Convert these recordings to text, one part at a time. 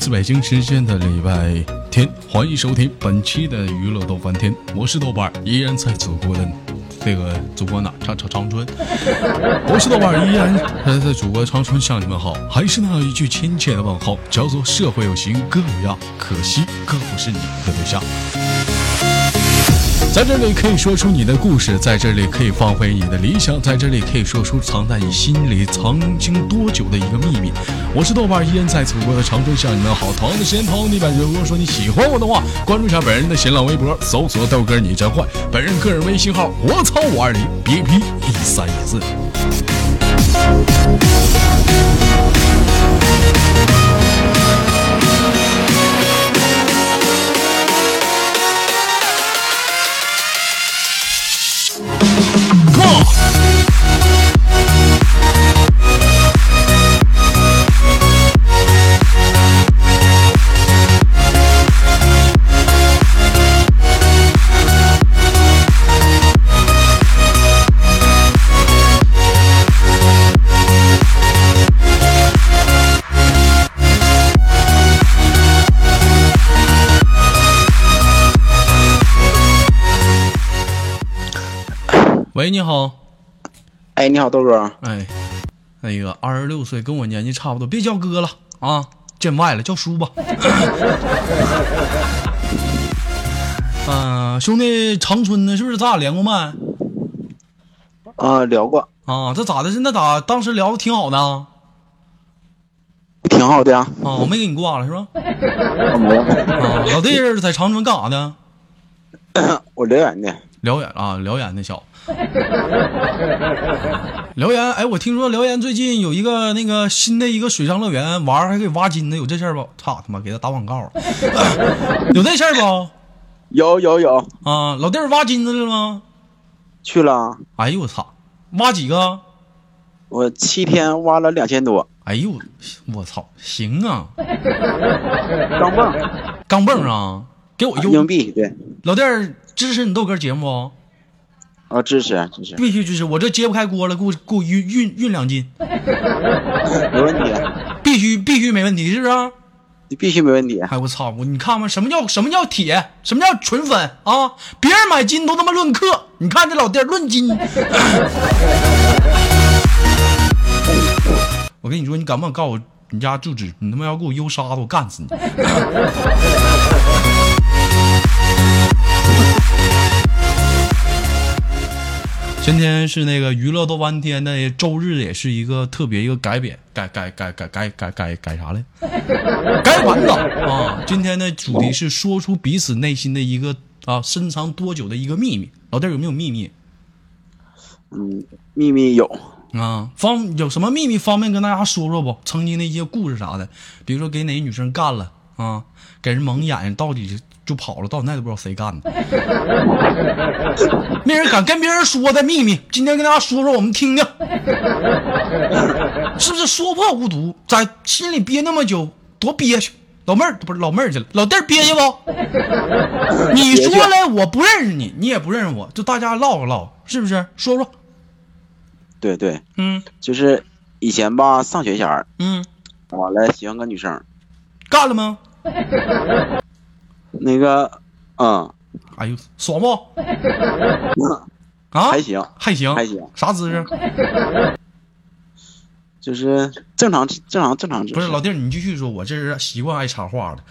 来自北京时间的礼拜天，欢迎收听本期的娱乐豆翻天，我是豆瓣儿，依然在祖国的这个祖国哪长长长春，我是豆瓣儿，依然还在祖国长春向你们好，还是那一句亲切的问候，叫做社会有形哥有样，可惜哥不是你的对象。在这里可以说出你的故事，在这里可以放飞你的理想，在这里可以说出藏在你心里曾经多久的一个秘密。我是豆瓣，依然在祖国的长春向你们好。同样的时间，同样的地点，如果说你喜欢我的话，关注一下本人的新浪微博，搜索豆哥你真坏。本人个人微信号：我操五二零 B P 一三一四。喂，你好。哎，你好，豆哥。哎，那个二十六岁，跟我年纪差不多，别叫哥了啊，见外了，叫叔吧。嗯、兄弟，长春的，是不是咱俩连过麦？啊，聊过，啊，这咋的？是那咋当时聊的挺好的啊？挺好的呀。啊，我没给你挂了是吧？我没有，啊，老弟在长春干啥呢？我辽源的。辽源啊，辽源那小子。辽源，哎，我听说辽源最近有一个那个新的一个水上乐园，玩还可以挖金的，有这事儿不？操他妈，给他打广告了，有这事儿不？有有有，啊，老弟儿挖金子了吗？去了。哎呦我操，挖几个？我七天挖了两千多，哎呦我操，行啊，钢镚，钢镚啊，给我邮硬币，对，老弟儿支持你豆哥节目不？啊，支持支持，必须支持，我这揭不开锅了，给我给我运运运两斤，没问题，必须必须没问题，是不是啊？你必须没问题。哎我操！我你看吧，什么叫什么叫铁？什么叫纯粉啊？别人买金都他妈论克，你看这老弟论斤。我跟你说，你敢不敢告诉我你家住址？你他妈要给我邮沙子，我干死你！今天是那个娱乐多半天的周日，也是一个特别一个改编改改改改改改改改啥嘞？改版的啊！今天的主题是说出彼此内心的一个啊深藏多久的一个秘密。老弟有没有秘密嗯，秘密有，啊？方有什么秘密方便跟大家说说不？曾经的一些故事啥的，比如说给哪个女生干了啊，给人蒙眼睛，到底就跑了，到现在都不知道谁干的，没人敢跟别人说的秘密。今天跟大家说说，我们听听，是不是说破无毒，在心里憋那么久，多憋屈。老妹儿不是老妹儿去了，老弟儿憋屈不？你说来我不认识你，你也不认识我，就大家唠唠，是不是？说说，对对，嗯就是以前吧，上学前儿嗯，完了喜欢个女生，干了吗？那个，嗯，哎呦，爽不？啊，还行，还行，还行啥姿势？就是正常正常正常。不是老弟儿，你继续说，我这是习惯爱插话的。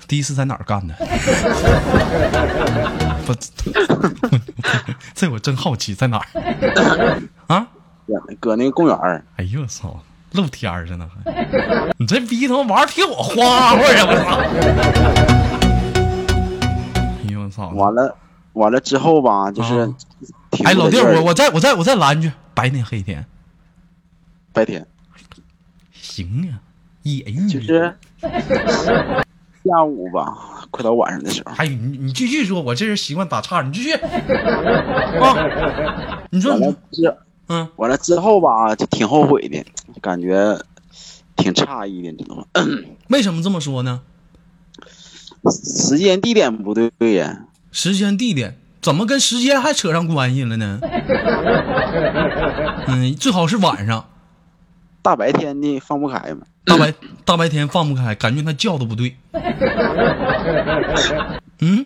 第一次在哪儿干的？不，这我真好奇，在哪儿？啊？搁那个公园儿，哎呦我操，露天儿着呢还！你这逼他妈玩儿挺我花花呀！我操！完了完了之后吧，就是啊哎，老弟我我再我再我再拦一句，白天黑天白天行呀，野浴就是下午吧，快到晚上的时候，哎你你继续说，我这人习惯打岔，你继续啊！你说你这嗯，完了之后吧，就挺后悔的，感觉挺诧异的，你知道吗？为什么这么说呢？时间地点不对呀，时间地点怎么跟时间还扯上关系了呢？嗯，最好是晚上。大白天的放不开嘛。大白大白天放不开，感觉他叫的不对。嗯，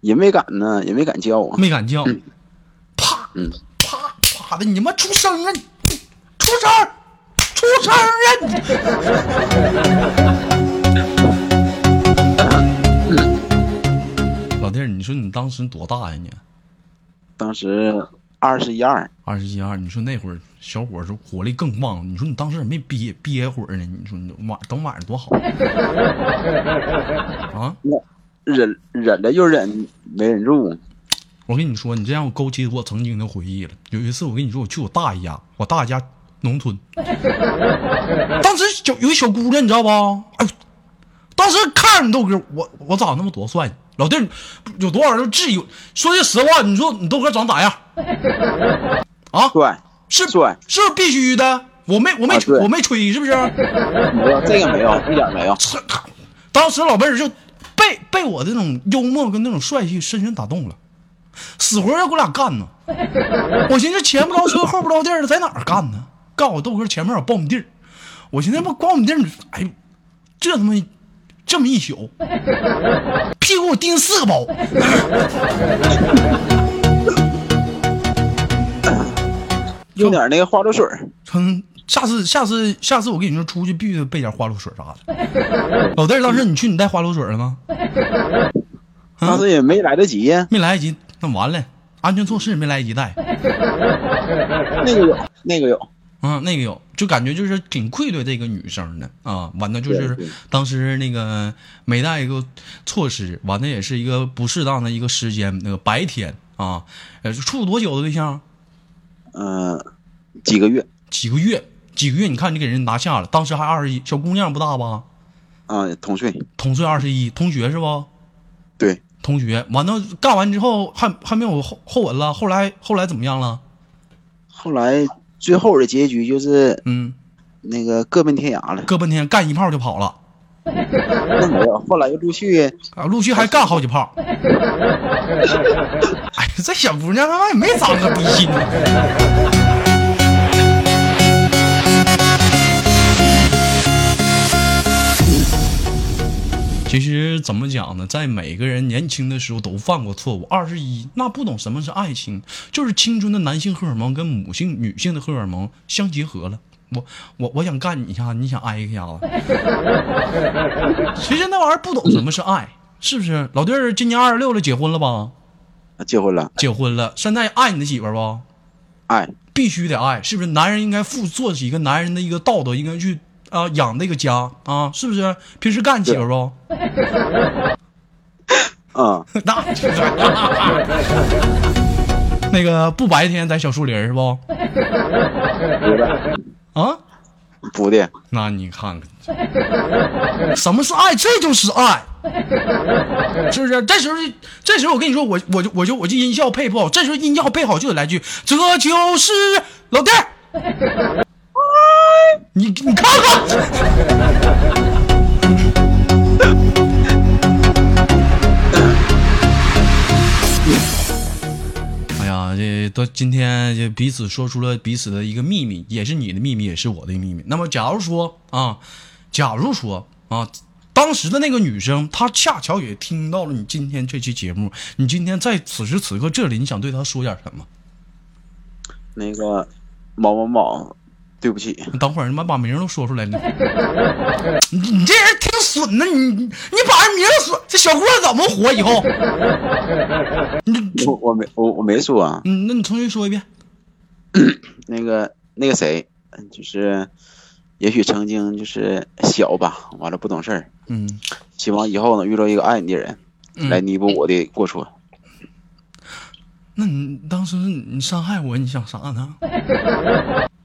也没敢呢，也没敢叫啊。没敢叫，啪嗯啪啪的，你妈出声啊！出声，出声儿啊！你说你当时多大呀你？当时二十一二，二十一二，你说那会儿小伙儿是活力更旺，你说你当时怎么没憋憋会儿呢？你说你晚等晚上多好啊！忍忍了又忍，没忍住。我跟你说，你这让我勾起我曾经的回忆了。有一次，我跟你说，我去我大爷家，我大爷家农村，当时小有一小姑娘，你知道吧？哎，当时看着你豆哥，我我长那么多帅呢，老弟儿有多少人质疑？说句实话，你说你豆哥长咋样？啊，帅是帅，是不是必须的？我没我没、啊我没吹，是不是？没有这个没有，一点没有。当时老妹儿就被被我这种幽默跟那种帅气深深打动了，死活要跟我俩干呢。我寻思前不着村后不着店的，在哪儿干呢？告诉我豆哥前面有苞米地儿，我寻思不苞米地儿，哎呦，这他妈这么一宿，屁股我钉四个包。用点那个花露水儿，嗯，下次下次下次我跟你说出去必须备点花露水啥的。老弟儿，当时你去你带花露水了吗？当时也没来得及呀。没来得及，那完了，安全措施也没来得及带。那个有，那个有。啊，那个有，就感觉就是挺愧对这个女生的啊。完了就是当时那个没带一个措施，完了也是一个不适当的一个时间，那个白天啊，呃，处多久的对象？嗯、几个月几个月，几个月，你看你给人拿下了，当时还二十一，小姑娘不大吧？啊，同岁。同岁二十一，同学是不？对，同学，完了干完之后还还没有后后文了，后来后来怎么样了？后来最后的结局就是嗯，那个各奔天涯了。各奔天干一炮就跑了。那没有，后来又陆续啊，陆续还干好几炮。哎呀，这小姑娘他妈也没长个逼心其实怎么讲呢，在每个人年轻的时候都犯过错误。二十一，那不懂什么是爱情，就是青春的男性荷尔蒙跟母性女性的荷尔蒙相结合了。我我我想干你一下，你想挨一下子。其实那玩意儿不懂什么是爱，是不是？老弟儿今年二十六了，结婚了吧？结婚了。结婚了，现在爱你的媳妇儿不？爱，必须得爱，是不是？男人应该负做起一个男人的一个道德，应该去啊、养那个家啊，是不是？平时干你媳妇儿不？嗯，那 那个不白天在小树林是不？啊？不的，那你看看，什么是爱？这就是爱，是不是？这时候，这时候我跟你说，我我就我就我就音效配不好，这时候音效配好就得来句，这就是老弟儿，你你看看。哎呀，这都今天就彼此说出了彼此的一个秘密，也是你的秘密，也是我的秘密。那么，假如说啊，假如说啊，当时的那个女生，她恰巧也听到了你今天这期节目，你今天在此时此刻这里，你想对她说点什么？那个某某某，对不起，你等会儿，你妈把名儿都说出来了。你 你这人挺损的，你你你把人名儿说，这小姑娘怎么活以后？你我我没我我没说啊。嗯，那你重新说一遍。那个那个谁，就是也许曾经就是小吧，完了不懂事儿，嗯希望以后能遇到一个爱你的人，来嗯，弥补我的过错。那你当时你伤害我，你想啥呢？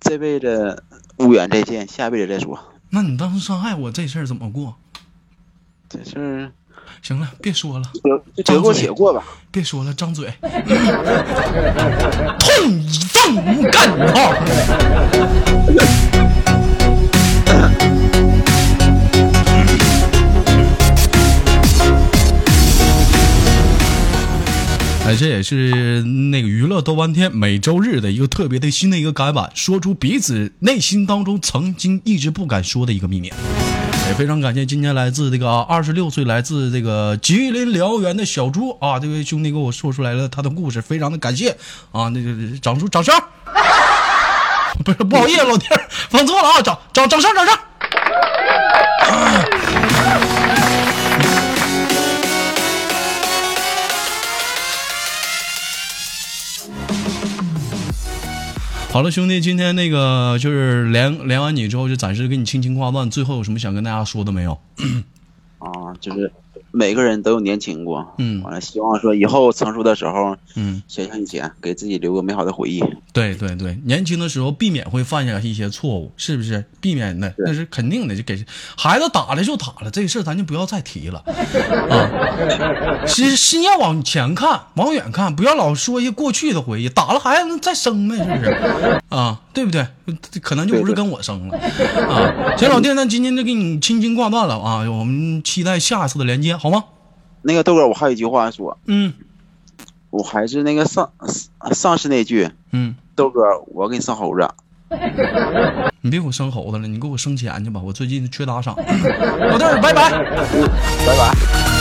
这辈子无缘再见，下辈子再说。那你当时伤害我这事儿怎么过？这事儿行了，别说了，得得过且过吧。别说了，张嘴，痛一顿干一炮。哎，这也是那个娱乐多半天每周日的一个特别的新的一个改版，说出彼此内心当中曾经一直不敢说的一个秘密。也非常感谢今天来自这个二十六岁来自这个吉林辽源的小猪啊，这位兄弟给我说出来了他的故事，非常的感谢啊，那个掌声掌声，不是不好意思老弟放错了啊，掌掌掌声掌声。好了，兄弟，今天那个就是连连完你之后，就暂时给你轻轻挂断。最后有什么想跟大家说的没有？啊，就是每个人都有年轻过，嗯完了，希望说以后成熟的时候，嗯，想想以前，给自己留个美好的回忆。对对对，年轻的时候避免会犯下一些错误，是不是？避免的那是肯定的，就给孩子打了就打了，这个事儿咱就不要再提了 啊。心心要往前看，往远看，不要老说一些过去的回忆。打了孩子能再生呗，是不是？啊，对不对？可能就不是跟我生了啊。行，老弟，那今天就给你轻轻挂断了啊，我们期待下一次的连接，好吗？那个豆哥，我还有一句话说，嗯我还是那个上上次那句，嗯，豆哥，我给你生猴子。你别给我生猴子了，你给我生钱去吧，我最近缺打赏。老弟儿，拜拜。拜拜。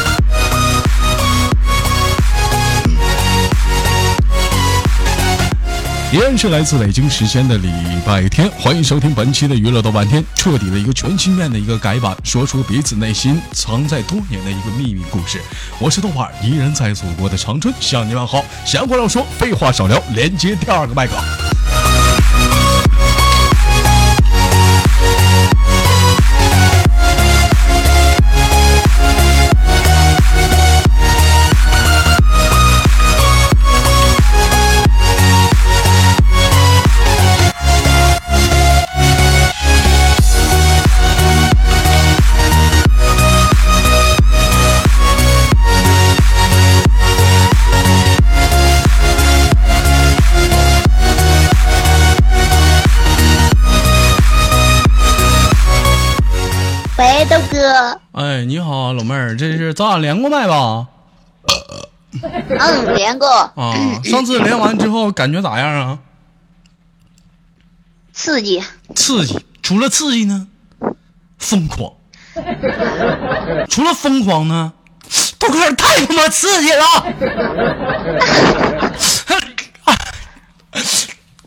依然是来自北京时间的礼拜天，欢迎收听本期的娱乐豆瓣天，彻底的一个全新面的一个改版，说出彼此内心藏在多年的一个秘密故事。我是豆瓣儿，依然在祖国的长春向你问好。闲话少说，废话少聊，连接第二个麦克。哥，哎，你好，老妹儿，这是咱俩连过麦吧？嗯，连过，啊，上次连完之后感觉咋样啊？刺激，刺激，除了刺激呢，疯狂。除了疯狂呢，豆哥太他妈刺激了！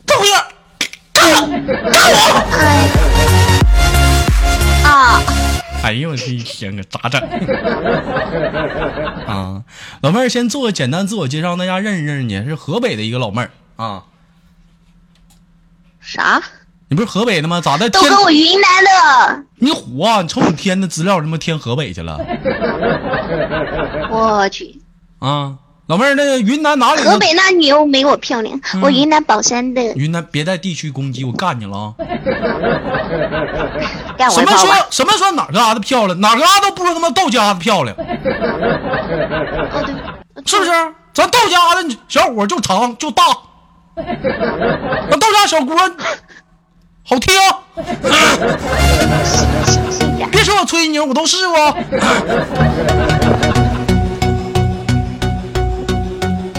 豆哥，干我，干我！啊，哎呦我的一天啊，咋整？啊，老妹儿先做个简单自我介绍，大家认识认识你，是河北的一个老妹儿啊。啥？你不是河北的吗？咋的？都给，我云南的，你虎啊！你瞅你填的资料，他妈填河北去了我去，啊！老妹儿，那个云南哪里的？河北那女又没我漂亮，嗯我云南保山的，云南别在地区攻击，我干你了啊！干我什么说。什么说哪个疙瘩漂亮，哪个疙瘩都不如他妈道家的漂亮，是不是？咱道家的小伙就长就大，那道家小锅好听。别说我吹牛，我都试过。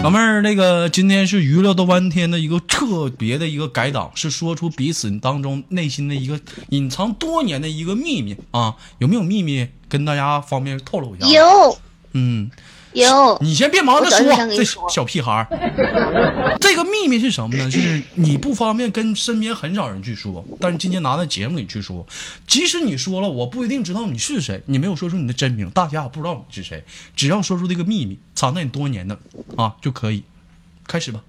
老妹儿，那个今天是娱乐的弯天的一个特别的一个改档，是说出彼此当中内心的一个隐藏多年的一个秘密啊，有没有秘密跟大家方便透露一下？，有。嗯，有，你先别忙着说，这小屁孩儿。这个秘密是什么呢？就是你不方便跟身边很少人去说，但是今天拿在节目里去说，即使你说了，我不一定知道你是谁，你没有说出你的真名，大家也不知道你是谁，只要说出这个秘密，藏在你多年的啊就可以。开始吧。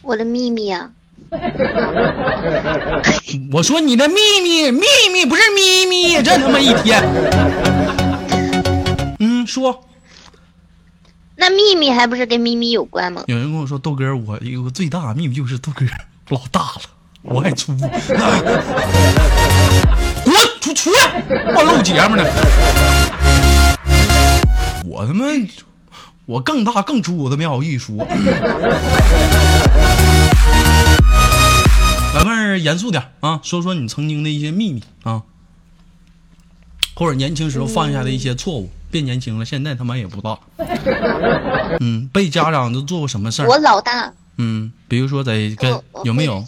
我的秘密啊，我说你的秘密，秘密不是咪咪，这他妈一天。嗯，说。那秘密还不是跟咪咪有关吗？有人跟我说豆哥，我有个最大的秘密就是豆哥老大了，我爱粗。滚出出来！我录节目呢。我他妈，我更大更粗，我都没好意思说。老妹儿，严肃点啊，说说你曾经的一些秘密啊，或者年轻时候犯下的一些错误，变年轻了，现在他妈也不大。嗯，被家长都做过什么事儿？我老大，嗯，比如说在跟有没有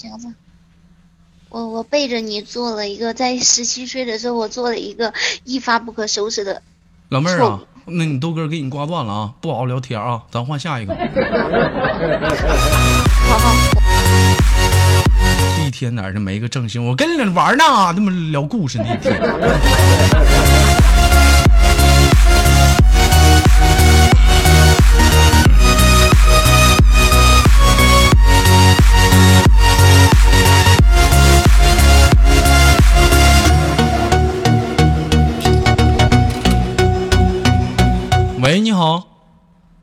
我我背着你做了一个，在十七岁的时候，我做了一个一发不可收拾的。老妹儿啊，那你豆哥给你挂断了啊，不好好聊天啊，咱换下一个。好好，一天哪儿就没个正形？我跟你玩呢，这么聊故事呢一天。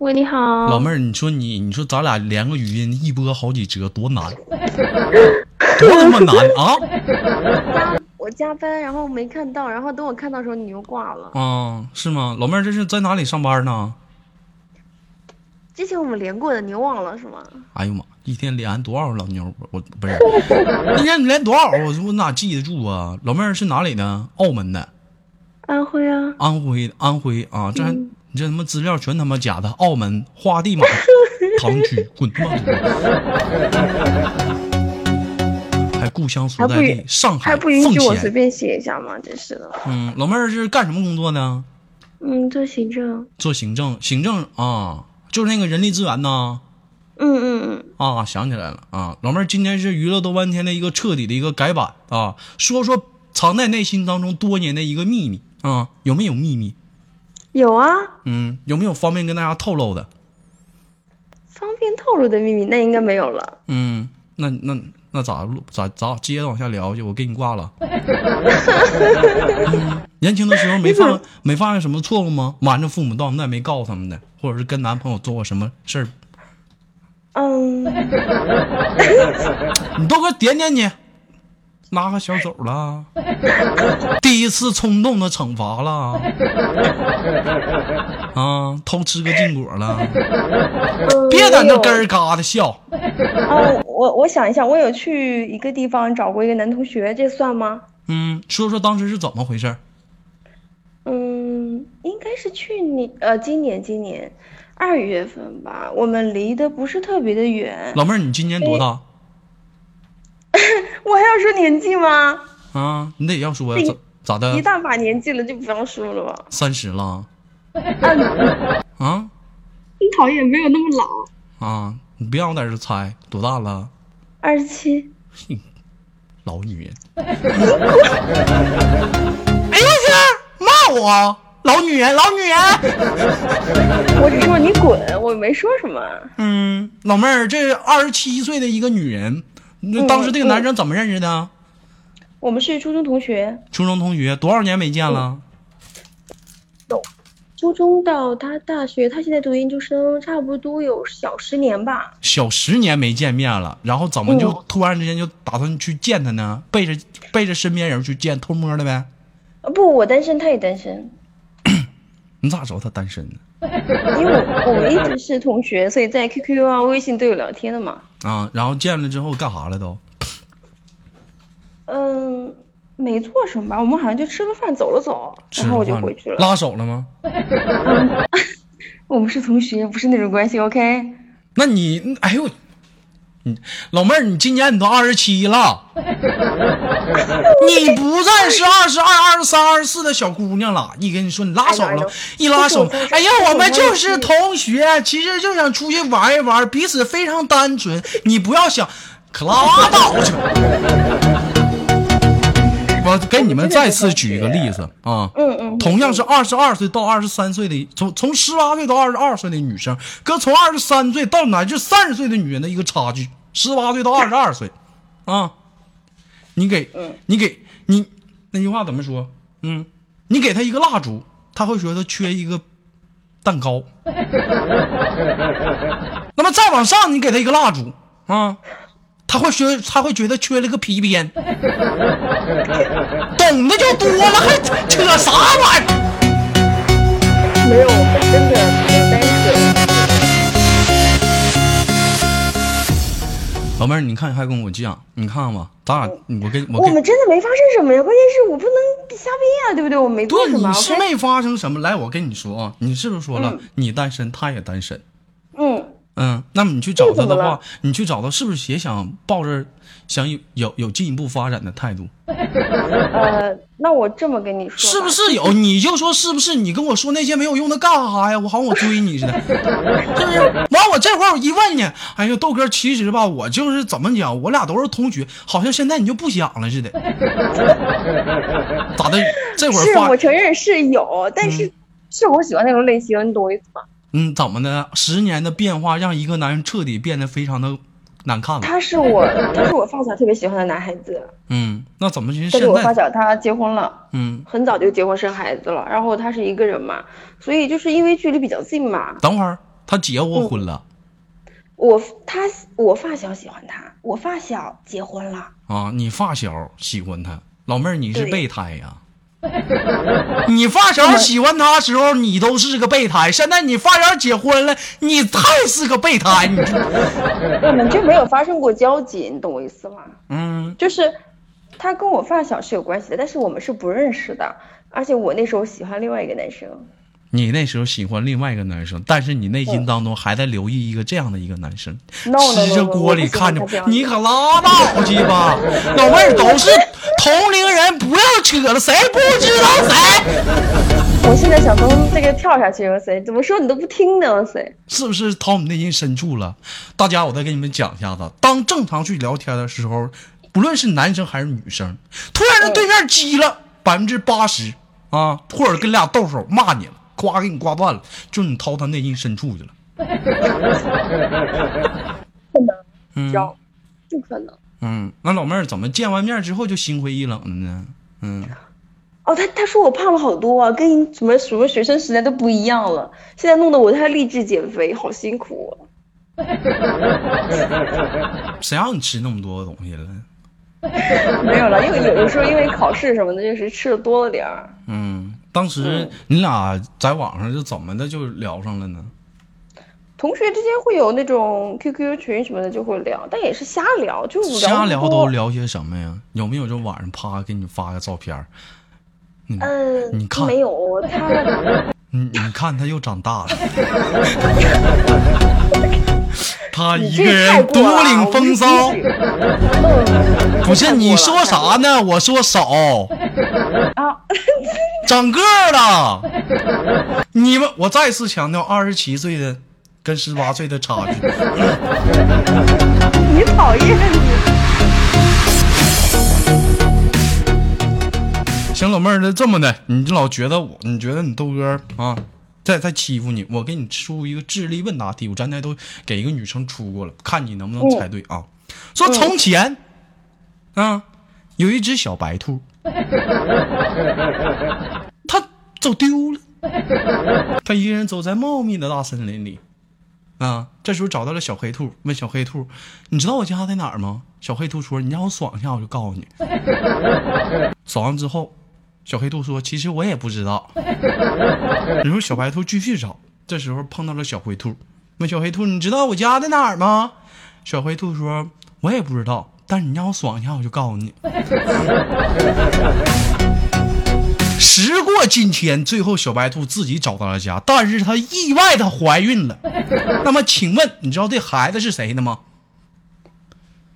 喂，你好，老妹儿，你说你，你说咱俩连个语音一播好几折，多难，多他妈难啊！我加班，然后没看到，然后等我看到的时候你又挂了。啊，是吗？老妹儿，这是在哪里上班呢？之前我们连过的，你又忘了是吗？哎呦妈，一天连多少老妞？我我不是，一天连多少？我我哪记得住啊？老妹儿是哪里的？澳门的，安徽啊，安徽安徽啊！这还、你这他妈资料全他妈假的！澳门花地马堂区，滚他妈！还故乡所在地上海还不允许奉贤。我随便写一下吗？真是的。嗯，老妹儿是干什么工作的？嗯，做行政。做行政，行政啊，就是那个人力资源呐。嗯嗯嗯，啊，想起来了啊，老妹儿，今天是娱乐多半天的一个彻底的一个改版啊，说说藏在内心当中多年的一个秘密啊，有没有秘密？有啊，嗯，有没有方便跟大家透露的？方便透露的秘密那应该没有了。嗯，那那那咋录咋咋接着往下聊去？我给你挂了。嗯 年轻的时候没犯没犯下什么错误吗？瞒着父母到现在没告诉他们的，或者是跟男朋友做过什么事儿？嗯，你都给我点点你，拉个小手了，第一次冲动的惩罚了，啊，偷吃个禁果了，嗯别在那我有咯儿嘎的笑。啊，我我想一下，我有去一个地方找过一个男同学，这算吗？嗯，说说当时是怎么回事？嗯，应该是去年呃，今年今年二月份吧。我们离得不是特别的远。老妹儿，你今年多大？我还要说年纪吗？啊，你得要说呀，咋咋的？一大把年纪了，就不要说了吧。三十了？啊你讨厌，没有那么老。啊！你别让我在这猜，多大了？二十七，老女人。哎呦我去，骂我老女人，老女人。我只说你滚，我没说什么。嗯，老妹儿，这二十七岁的一个女人，那当时这个男生怎么认识的？我们是初中同学，初中同学，多少年没见了？初中到他大学，他现在读研究生，差不多有小十年吧。小十年没见面了，然后怎么就嗯突然之间就打算去见他呢？背着背着身边人去见，偷摸的呗？呃不，我单身，他也单身，你咋知道他单身呢？因为我我们一直是同学，所以在 QQ 啊、微信都有聊天的嘛。啊，然后见了之后干啥了都？嗯，没做什么吧，我们好像就吃个饭走了走，然后我就回去了。拉手了吗？我们是同学，不是那种关系，OK？那你，哎呦，你老妹儿，你今年你都二十七了，你不再是二十二、二十三、二十四的小姑娘了。一跟你说你拉手了一拉手哎呀，我我们就是同学，其实就想出去玩一玩，彼此非常单纯。你不要想，可拉倒去吧。我给你们再次举一个例子啊，嗯嗯，同样是二十二岁到二十三岁的，从从十八岁到二十二岁的女生，跟从二十三岁到乃至三十岁的女人的一个差距，十八岁到二十二岁，啊，你给，你给你那句话怎么说？嗯，你给她一个蜡烛，他会觉得缺一个蛋糕。那么再往上，你给她一个蜡烛啊，他会学他会觉得缺了个皮鞭。懂的就多了，还扯啥玩意儿？没有，我真的没有单身。老妹儿，你看还跟我犟，你看吧，咱俩我跟我跟我们真的没发生什么呀，关键是我不能瞎编啊，对不对？我没做对，什么？你是没发生什么。来，我跟你说啊，你是不是说了、嗯你单身，他也单身？嗯，嗯，那么你去找他的话你去找他是不是也想抱着想有有有进一步发展的态度？呃，那我这么跟你说，是不是有？你就说是不是？你跟我说那些没有用的干啥呀？我好像我追你似的，是不是？完我这会儿我一问你，哎呀，豆哥，其实吧，我就是怎么讲，我俩都是同学，好像现在你就不想了似的，咋的？这会儿是我承认是有，但是是我喜欢那种类型，你懂我意思吗？嗯，怎么的？十年的变化让一个男人彻底变得非常的难看了。他是我，他是我发小特别喜欢的男孩子，嗯，那怎么就但是现我发在？小他结婚了。嗯，很早就结婚生孩子了，然后他是一个人嘛，所以就是因为距离比较近嘛，等会儿他结过婚了、我他我发小喜欢他，我发小结婚了，啊？你发小喜欢他，老妹儿你是备胎呀？你发小喜欢他时候，你都是个备胎。现在你发小结婚了，你太是个备胎。你我们就没有发生过交集，你懂我意思吗？嗯，就是他跟我发小是有关系的，但是我们是不认识的，而且我那时候喜欢另外一个男生，你那时候喜欢另外一个男生，但是你内心当中还在留意一个这样的一个男生吃着锅里看着你可拉倒去吧！老妹儿都是同龄人，不要扯了，谁不知道谁？我现在想从这个跳下去，哇塞，怎么说你都不听呢，哇塞，是不是掏你内心深处了？大家，我再给你们讲一下子，当正常去聊天的时候，不论是男生还是女生，突然间对面激了百分之八十啊，或者跟俩动手骂你了，夸给你刮断了，就你掏他内心深处去了。不能，嗯不可能。嗯，那老妹儿怎么见完面之后就心灰意冷了呢？嗯，哦，他他说我胖了好多啊，跟什么什么学生时代都不一样了，现在弄得我太励志减肥，好辛苦、啊。谁让你吃那么多东西了？没有了，因为有的时候因为考试什么的，就是吃的多了点儿。嗯，当时你俩在网上是怎么的就聊上了呢？同学之间会有那种 QQ 群什么的就会聊，但也是瞎聊，就聊瞎聊都。聊些什么呀？有没有就晚上啪给你发个照片嗯，你看没有他，你你看他又长大了，他一个人独领风骚。不是你说啥呢？我说少，啊？长个儿了。你们，我再次强调，二十七岁的跟十八岁的差距。你讨厌你。行，老妹儿，那这么的，你老觉得我，你觉得你豆哥啊，在在欺负你，我给你出一个智力问答题，我刚才都给一个女生出过了，看你能不能猜对啊。说从前，啊，有一只小白兔，它走丢了，它一个人走在茂密的大森林里。啊，这时候找到了小黑兔，问小黑兔：“你知道我家在哪儿吗？”小黑兔说：“你让我爽一下，我就告诉你。”爽完之后，小黑兔说：“其实我也不知道。”然后小白兔继续找，这时候碰到了小灰兔，问小黑兔：“你知道我家在哪儿吗？”小灰兔说：“我也不知道，但是你让我爽一下，我就告诉你。”时过境迁，最后小白兔自己找到了家，但是她意外的怀孕了。那么，请问你知道这孩子是谁的吗？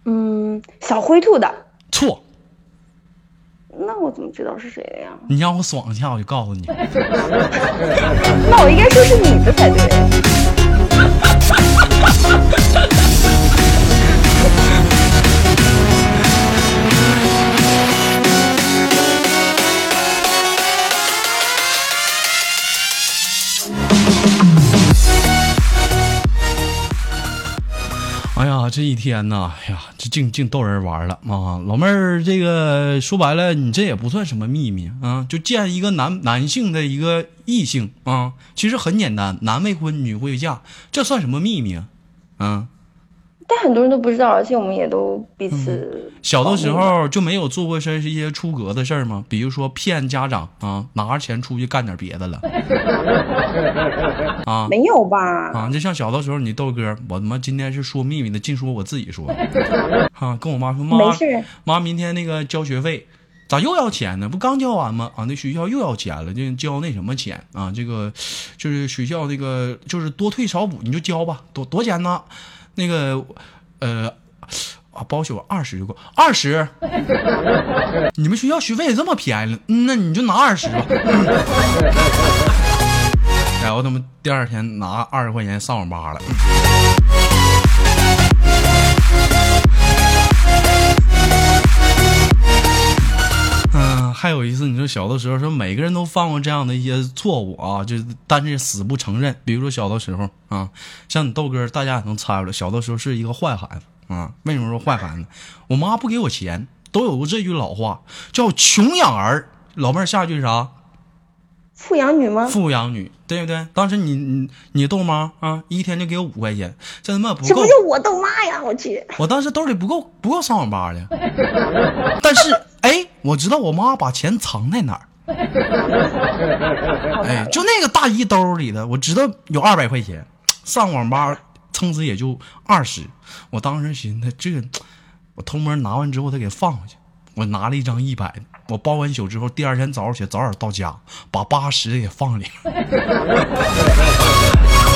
嗯，小灰兔的，错，那我怎么知道是谁的呀？你让我爽一下，我就告诉你。那我应该说是你的才对。这一天呐，哎呀，这净净逗人玩了啊！老妹儿，这个说白了，你这也不算什么秘密啊，就见一个男男性的一个异性啊，其实很简单，男未婚女未嫁，这算什么秘密啊？啊，但很多人都不知道，而且我们也都彼此小的时候就没有做过些一些出格的事儿吗？比如说骗家长啊，拿着钱出去干点别的了啊没有吧？啊！就像小的时候，你豆哥，我他妈今天是说秘密的，净说我自己说 啊，跟我妈说妈没事妈明天那个交学费。咋又要钱呢？不刚交完吗？啊，那学校又要钱了，就交那什么钱啊？这个就是学校那个就是多退少补，你就交吧，多多钱呢？那个呃，包修二十就够，二十。你们学校学费也这么便宜？那你就拿二十吧。然后他们第二天拿二十块钱上网吧了。还有一次，你说小的时候，说每个人都犯过这样的一些错误啊，就是但是死不承认。比如说小的时候啊，像你豆哥，大家也能猜出来，小的时候是一个坏孩子啊。为什么说坏孩子？我妈不给我钱，都有过这句老话叫“穷养儿”。老妹儿，下句是啥？富养女吗？富养女，对不对？当时你你你豆妈啊，一天就给我五块钱，这他妈不够这不。就我豆妈呀！我去，我当时兜里不够不够上网吧的，但是哎，我知道我妈把钱藏在哪儿。哎，就那个大衣兜里的，我知道有二百块钱，上网吧撑死也就二十。我当时寻思，这我偷摸拿完之后他给放回去。我拿了一张一百的，我包完宿之后，第二天早上起来早点到家，把八十的给放里。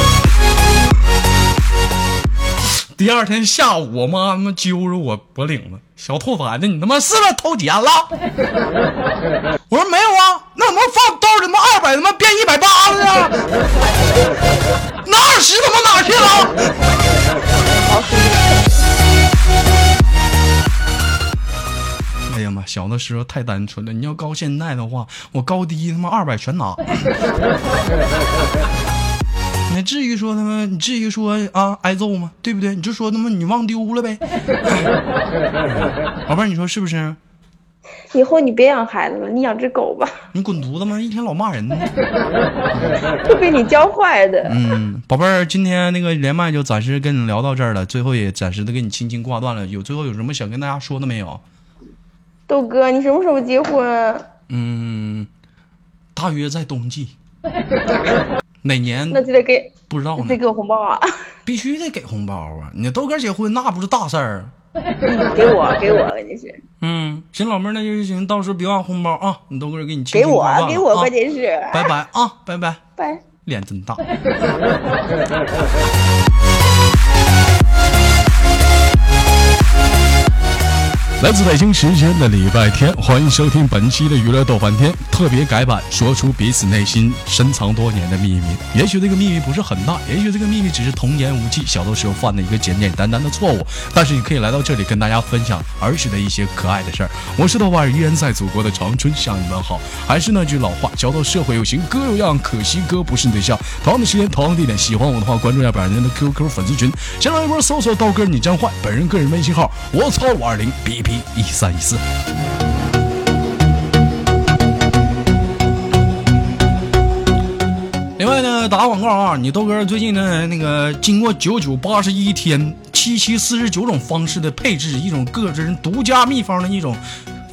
第二天下午，我妈他妈揪着我脖领子，小兔崽子，你他妈是不是偷钱了？我说没有啊，那怎么放兜里他妈二百他妈变一百八了呢？那二十他妈哪去了？哎呀妈，小的时候太单纯了。你要高现在的话，我高低他妈二百全拿。你至于说他妈，你至于说啊挨揍吗？对不对？你就说他妈你忘丢了呗。宝贝儿，你说是不是？以后你别养孩子了，你养只狗吧，你滚犊子吗？一天老骂人呢。会被你教坏的。嗯，宝贝儿，今天那个连麦就暂时跟你聊到这儿了，最后也暂时的跟你轻轻挂断了。有最后有什么想跟大家说的没有？豆哥，你什么时候结婚？嗯，大约在冬季。哪年那就得给，不知道呢得？给我红包啊！必须得给红包啊！你豆哥结婚那不是大事儿。给我，给我，关键是嗯，行，老妹儿，那就行，到时候别忘红包啊！你豆哥给你亲给我给我，啊关键是拜拜啊，拜拜，拜。脸真大。来自北京时间的礼拜天，欢迎收听本期的娱乐逗翻天特别改版，说出彼此内心深藏多年的秘密。也许这个秘密不是很大，也许这个秘密只是童言无忌，小的时候犯的一个简简单单的错误。但是你可以来到这里跟大家分享儿时的一些可爱的事儿。我是豆瓣儿，依然在祖国的长春向你们好。还是那句老话，交到社会有型哥有样，可惜哥不是对象。同样的时间，同样的地点，喜欢我的话，关注一下本人的 QQ 粉丝群，先来一波搜索刀哥你真坏，本人个人微信号我操五二零 BP 一三一四。另外呢，打个广告啊，你豆哥最近呢，那个经过九九八十一天、七七四十九种方式的配置，一种个人独家秘方的一种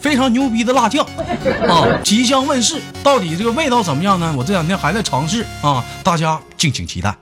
非常牛逼的辣酱 啊，即将问世。到底这个味道怎么样呢？我这两天还在尝试啊，大家敬请期待。